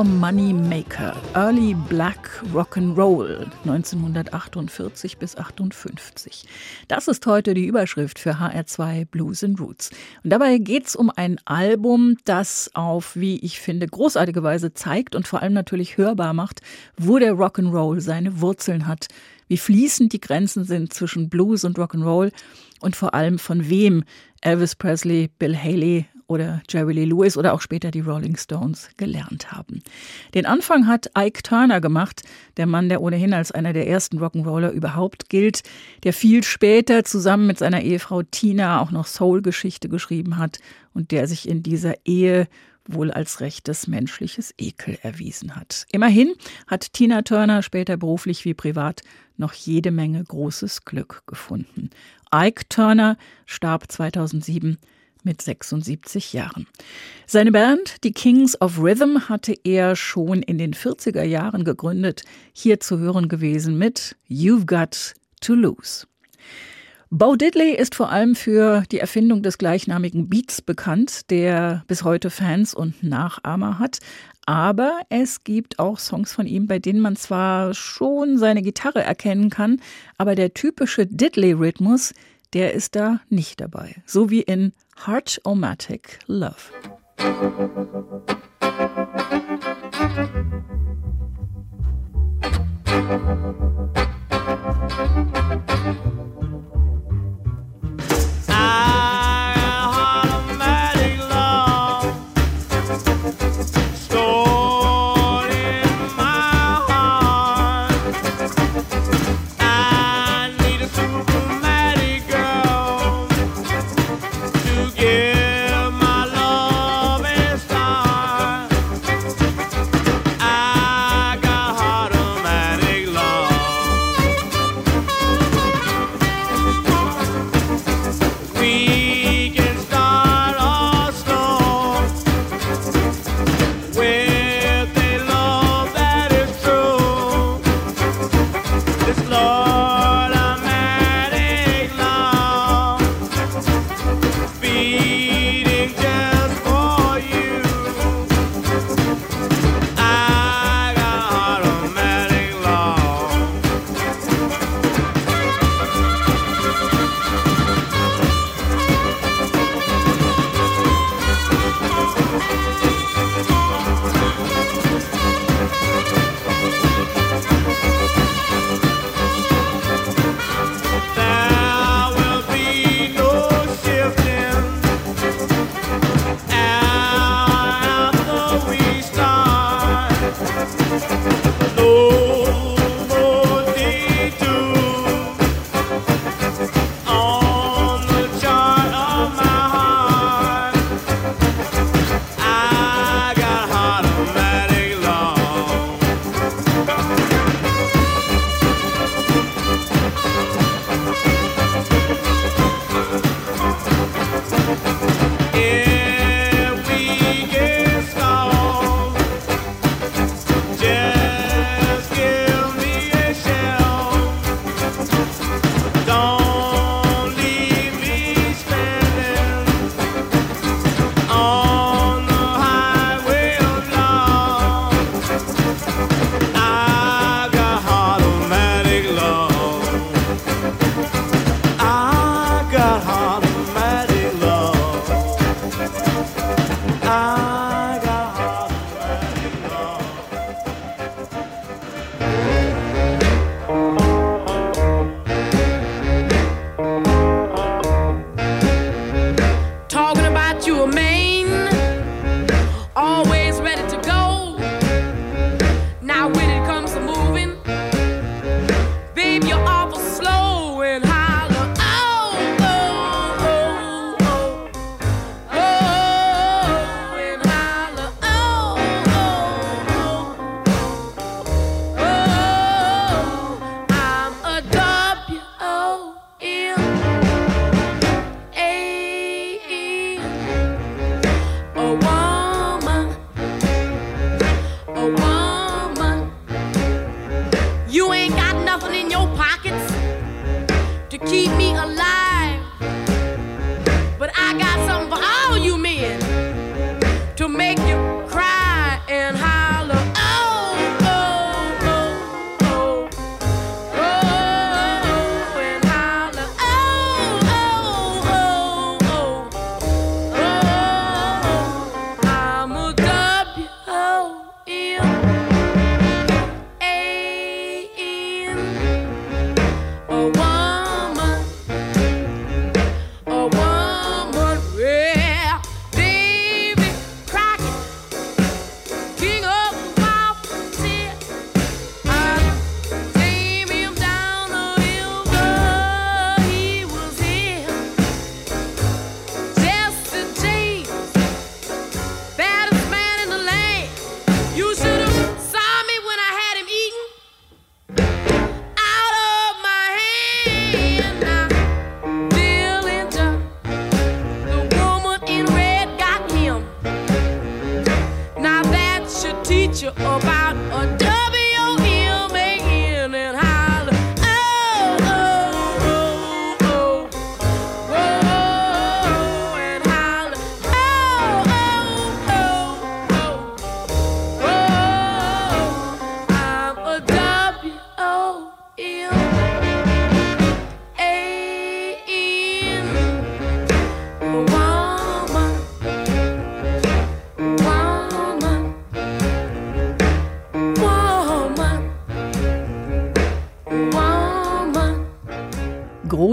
Your Money Maker, Early Black Rock'n'Roll 1948 bis 58. Das ist heute die Überschrift für HR2 Blues and Roots. Und dabei geht es um ein Album, das auf, wie ich finde, großartige Weise zeigt und vor allem natürlich hörbar macht, wo der Rock'n'Roll seine Wurzeln hat, wie fließend die Grenzen sind zwischen Blues und Rock'n'Roll und vor allem von wem Elvis Presley, Bill Haley oder Jerry Lee Lewis oder auch später die Rolling Stones gelernt haben. Den Anfang hat Ike Turner gemacht, der Mann, der ohnehin als einer der ersten Rock'n'Roller überhaupt gilt, der viel später zusammen mit seiner Ehefrau Tina auch noch Soul-Geschichte geschrieben hat und der sich in dieser Ehe wohl als rechtes menschliches Ekel erwiesen hat. Immerhin hat Tina Turner später beruflich wie privat noch jede Menge großes Glück gefunden. Ike Turner starb 2007 mit 76 Jahren. Seine Band, die Kings of Rhythm, hatte er schon in den 40er Jahren gegründet, hier zu hören gewesen mit You've Got to Lose. Bo Diddley ist vor allem für die Erfindung des gleichnamigen Beats bekannt, der bis heute Fans und Nachahmer hat. Aber es gibt auch Songs von ihm, bei denen man zwar schon seine Gitarre erkennen kann, aber der typische Diddley-Rhythmus, der ist da nicht dabei. So wie in Heart-O-Matic Love. Musik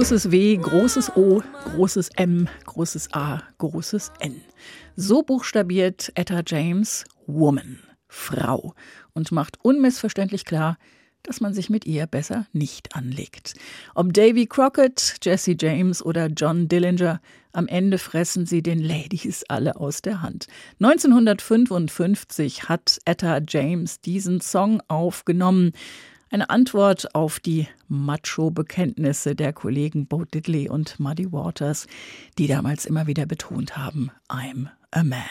Großes W, großes O, großes M, großes A, großes N. So buchstabiert Etta James Woman, Frau, und macht unmissverständlich klar, dass man sich mit ihr besser nicht anlegt. Ob Davy Crockett, Jesse James oder John Dillinger, am Ende fressen sie den Ladies alle aus der Hand. 1955 hat Etta James diesen Song aufgenommen. Eine Antwort auf die Macho-Bekenntnisse der Kollegen Bo Diddley und Muddy Waters, die damals immer wieder betont haben, I'm a man.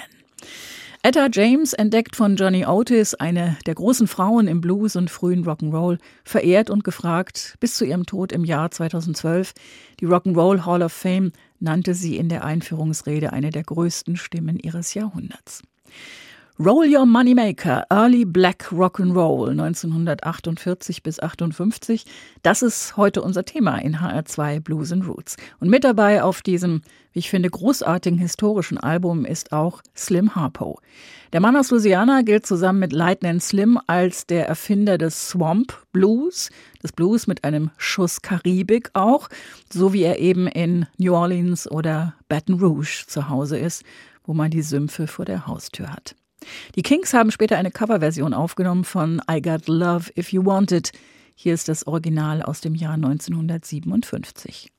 Etta James, entdeckt von Johnny Otis, eine der großen Frauen im Blues und frühen Rock'n'Roll, verehrt und gefragt, bis zu ihrem Tod im Jahr 2012. Die Rock'n'Roll Hall of Fame nannte sie in der Einführungsrede eine der größten Stimmen ihres Jahrhunderts. Roll Your Moneymaker, Early Black Rock and Roll 1948 bis 58. Das ist heute unser Thema in HR2 Blues and Roots. Und mit dabei auf diesem, wie ich finde, großartigen historischen Album ist auch Slim Harpo. Der Mann aus Louisiana gilt zusammen mit Lightning Slim als der Erfinder des Swamp Blues, des Blues mit einem Schuss Karibik auch, so wie er eben in New Orleans oder Baton Rouge zu Hause ist, wo man die Sümpfe vor der Haustür hat. Die Kings haben später eine Coverversion aufgenommen von I Got Love If You Want It. Hier ist das Original aus dem Jahr 1957.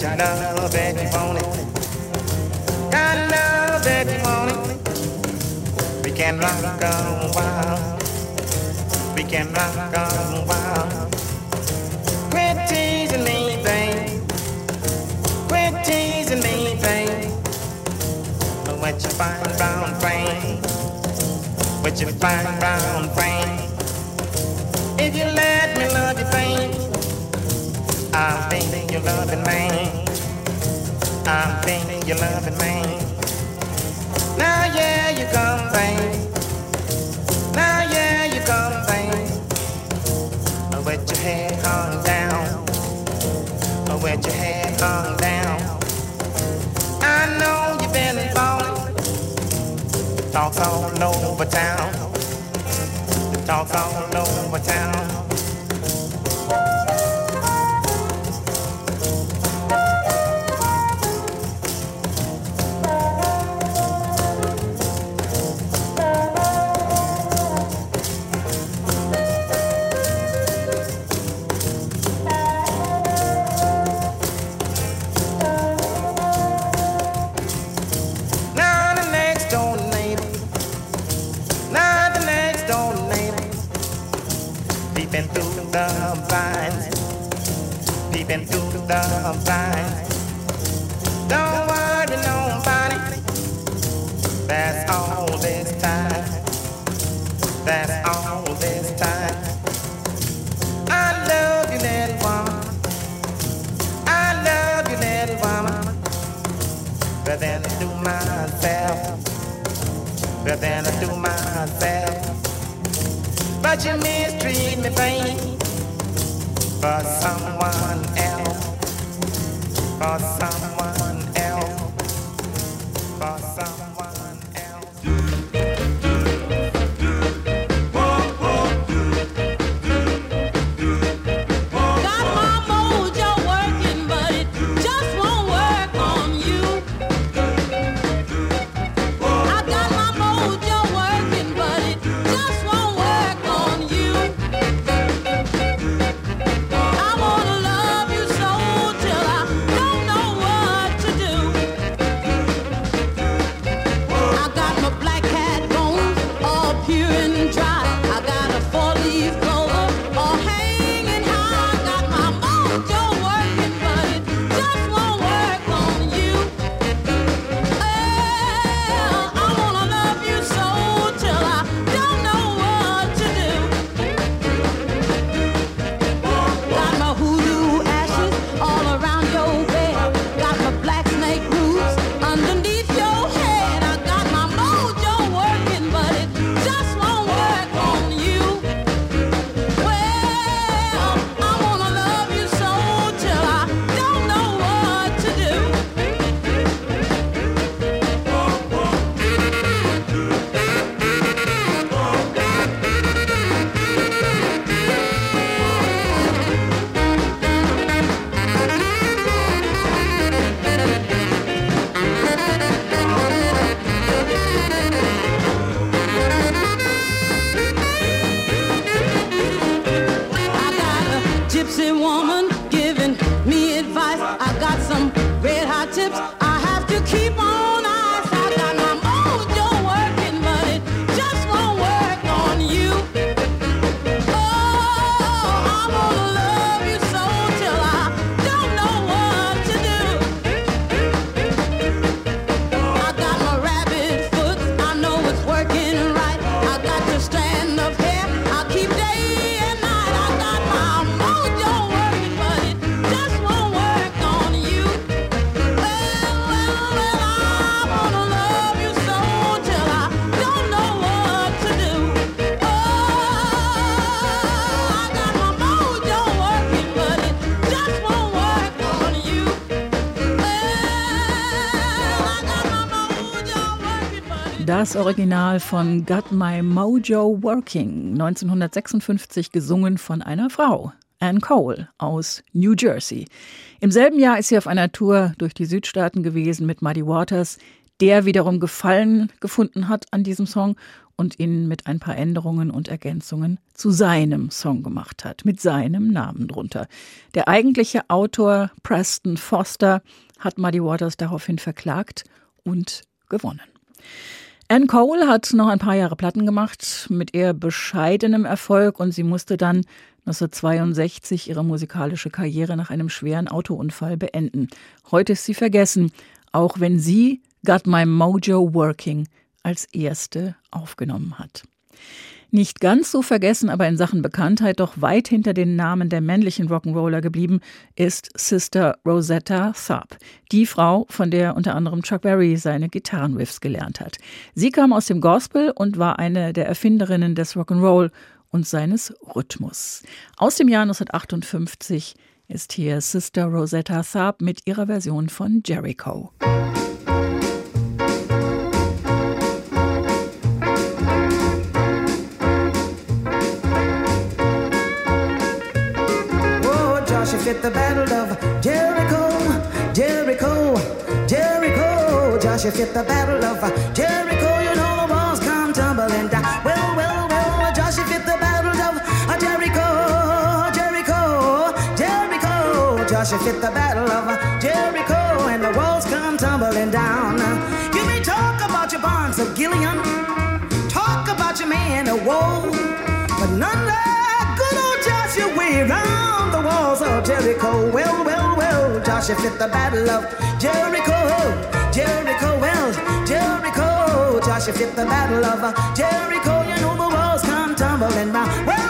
Got your love and you want it. Got love and you want it. We can rock a while. We can rock a while. Quit teasing me, babe. Quit teasing me, babe. What you find brown frame? What you find brown frame? If you let me love you, babe. I'm thinking you're loving me. I'm thinking you're loving me. Now yeah, you come, babe. Now yeah, you come, babe. With your head hung down. With your head hung down. I know you've been falling. Talks all over town. Talks all over town. Das Original von Got My Mojo Working, 1956 gesungen von einer Frau, Anne Cole aus New Jersey. Im selben Jahr ist sie auf einer Tour durch die Südstaaten gewesen mit Muddy Waters, der wiederum Gefallen gefunden hat an diesem Song und ihn mit ein paar Änderungen und Ergänzungen zu seinem Song gemacht hat, mit seinem Namen drunter. Der eigentliche Autor Preston Foster hat Muddy Waters daraufhin verklagt und gewonnen. Anne Cole hat noch ein paar Jahre Platten gemacht, mit eher bescheidenem Erfolg und sie musste dann 1962 ihre musikalische Karriere nach einem schweren Autounfall beenden. Heute ist sie vergessen, auch wenn sie Got My Mojo Working als erste aufgenommen hat. Nicht ganz so vergessen, aber in Sachen Bekanntheit doch weit hinter den Namen der männlichen Rock'n'Roller geblieben, ist Sister Rosetta Tharpe, die Frau, von der unter anderem Chuck Berry seine Gitarrenriffs gelernt hat. Sie kam aus dem Gospel und war eine der Erfinderinnen des Rock'n'Roll und seines Rhythmus. Aus dem Jahr 1958 ist hier Sister Rosetta Tharpe mit ihrer Version von Jericho. at Joshua fit the battle of uh, Jericho. You know the walls come tumbling down. Well, well, well, Joshua fit the battle of uh, Jericho, Jericho, Jericho. Joshua fit the battle of uh, Jericho, and the walls come tumbling down. You may talk about your bonds of Gileon, talk about your man of woe, but none like good old Joshua way round the walls of Jericho. Well, well, well, Joshua fit the battle of. Jericho, Joshua fit the battle of uh, Jericho. You know the walls come tumbling down. Well,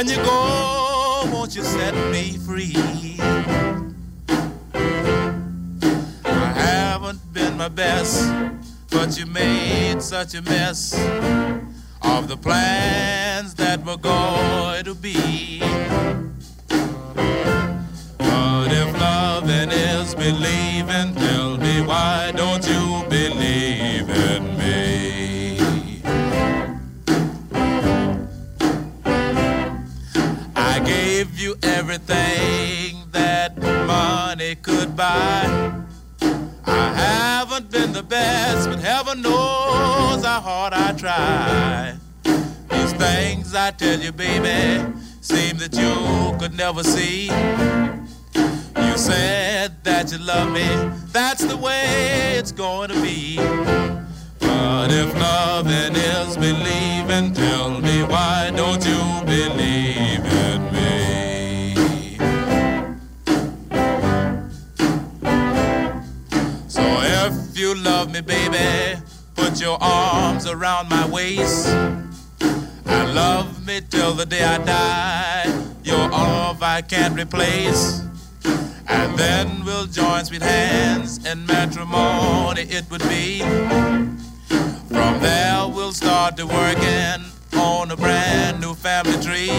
When you go, won't you set me free? I haven't been my best, but you made such a mess of the plans that were going to be. But if loving is believing, tell buy. I haven't been the best, but heaven knows how hard I try. These things I tell you, baby, seem that you could never see. You said that you love me, that's the way it's going to be. But if loving is believing, tell me why don't you believe you love me, baby, put your arms around my waist. I love me till the day I die. You're all I can't replace. And then we'll join sweet hands in matrimony, it would be. From there, we'll start to working on a brand new family tree.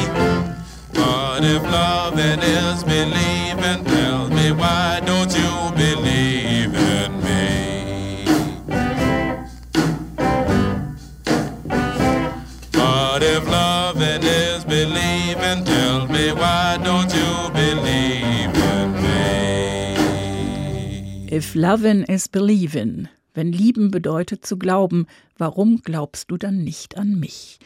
But if loving is believing, tell me why don't you If lovin' is believin'. Wenn lieben bedeutet zu glauben, warum glaubst du dann nicht an mich?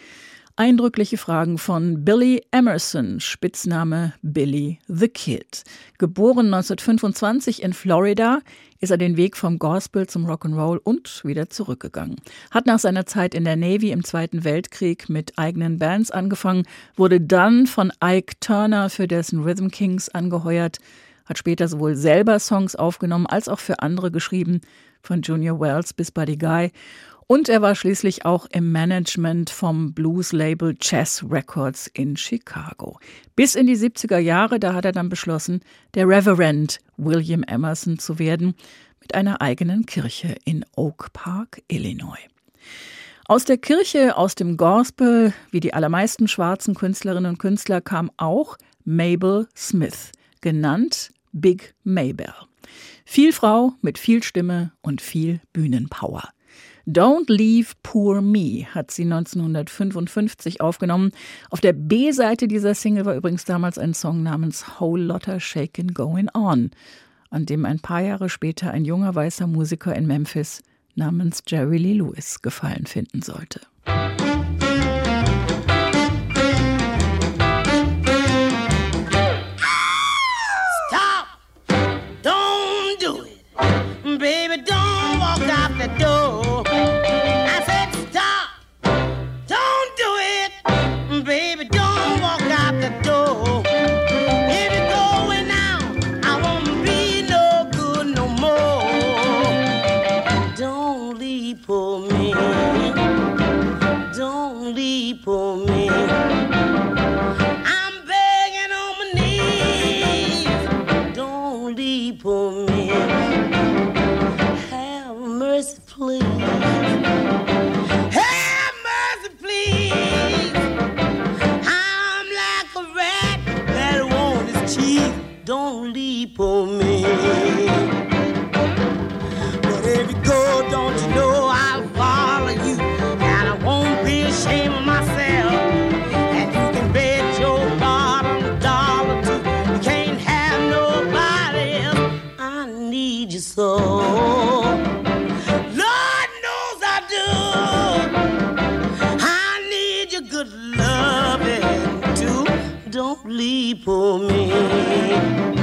Eindrückliche Fragen von Billy Emerson, Spitzname Billy the Kid. Geboren 1925 in Florida, ist er den Weg vom Gospel zum Rock'n'Roll und wieder zurückgegangen. Hat nach seiner Zeit in der Navy im Zweiten Weltkrieg mit eigenen Bands angefangen, wurde dann von Ike Turner für dessen Rhythm Kings angeheuert, hat später sowohl selber Songs aufgenommen als auch für andere geschrieben, von Junior Wells bis Buddy Guy. Und er war schließlich auch im Management vom Blues-Label Chess Records in Chicago. Bis in die 70er Jahre, da hat er dann beschlossen, der Reverend William Emerson zu werden, mit einer eigenen Kirche in Oak Park, Illinois. Aus der Kirche, aus dem Gospel, wie die allermeisten schwarzen Künstlerinnen und Künstler, kam auch Mabel Smith, genannt Big Maybell. Viel Frau mit viel Stimme und viel Bühnenpower. Don't Leave Poor Me hat sie 1955 aufgenommen. Auf der B-Seite dieser Single war übrigens damals ein Song namens Whole Lotta Shakin' Going On, an dem ein paar Jahre später ein junger weißer Musiker in Memphis namens Jerry Lee Lewis gefallen finden sollte. Don't leave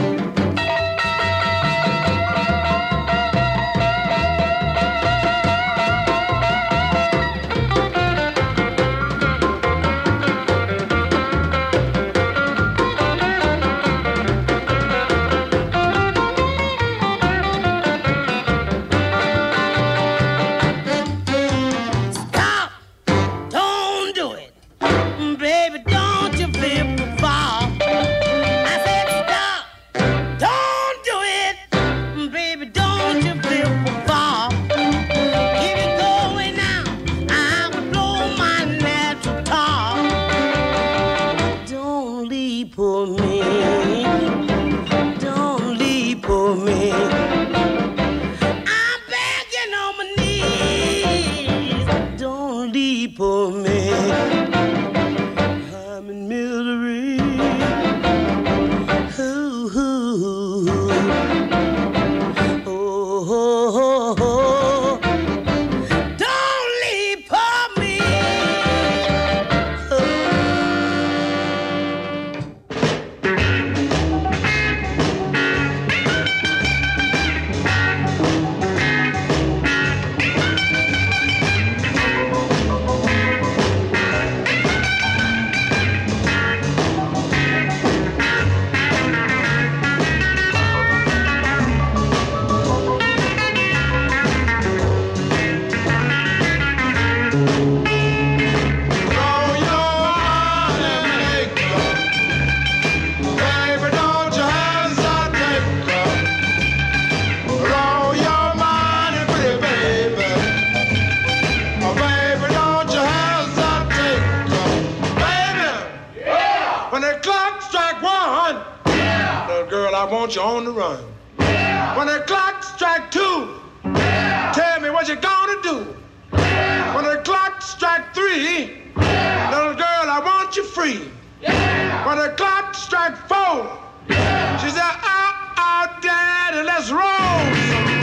want you on the run. When the clock strike two, tell me what you gonna do. When the clock strike three, little girl, I want you free. When the clock strike four, she said, oh, oh, daddy, let's. Roll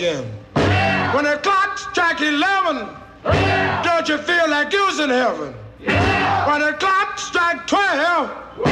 again. When the clock strikes 11, don't you feel like you was in heaven? When the clock strikes 12,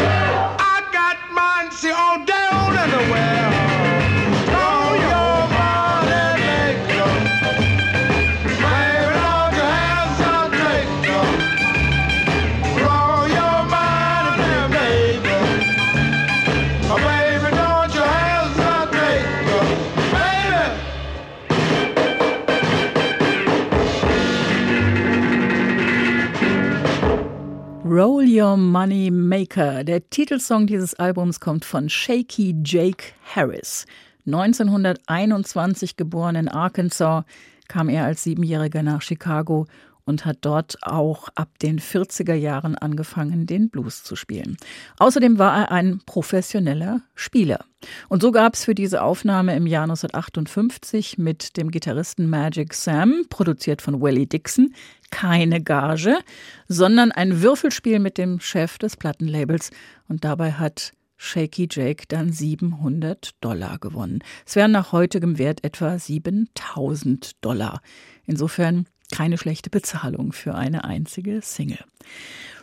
Your Money Maker. Der Titelsong dieses Albums kommt von Shaky Jake Harris. 1921 geboren in Arkansas, kam er als Siebenjähriger nach Chicago und hat dort auch ab den 40er Jahren angefangen, den Blues zu spielen. Außerdem war er ein professioneller Spieler. Und so gab es für diese Aufnahme im Jahr 1958 mit dem Gitarristen Magic Sam, produziert von Willie Dixon, keine Gage, sondern ein Würfelspiel mit dem Chef des Plattenlabels. Und dabei hat Shaky Jake dann 700 Dollar gewonnen. Es wären nach heutigem Wert etwa 7000 Dollar. Insofern keine schlechte Bezahlung für eine einzige Single.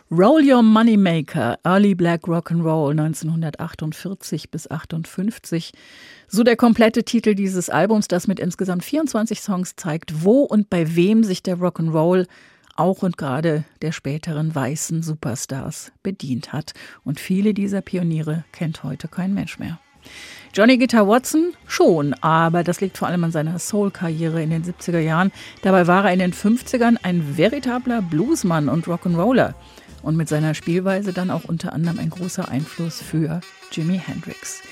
Roll Your Moneymaker, Early Black Rock'n'Roll 1948 bis 58. So der komplette Titel dieses Albums, das mit insgesamt 24 Songs zeigt, wo und bei wem sich der Rock'n'Roll auch und gerade der späteren weißen Superstars bedient hat. Und viele dieser Pioniere kennt heute kein Mensch mehr. Johnny Guitar Watson schon, aber das liegt vor allem an seiner Soul-Karriere in den 70er Jahren. Dabei war er in den 50ern ein veritabler Bluesmann und Rock'n'Roller und mit seiner Spielweise dann auch unter anderem ein großer Einfluss für Jimi Hendrix.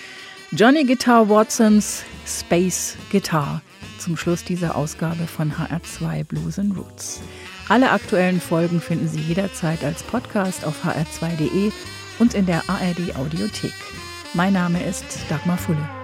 Johnny Guitar Watsons Space Guitar zum Schluss dieser Ausgabe von HR2 Blues and Roots. Alle aktuellen Folgen finden Sie jederzeit als Podcast auf hr2.de und in der ARD Audiothek. Mein Name ist Dagmar Fulle.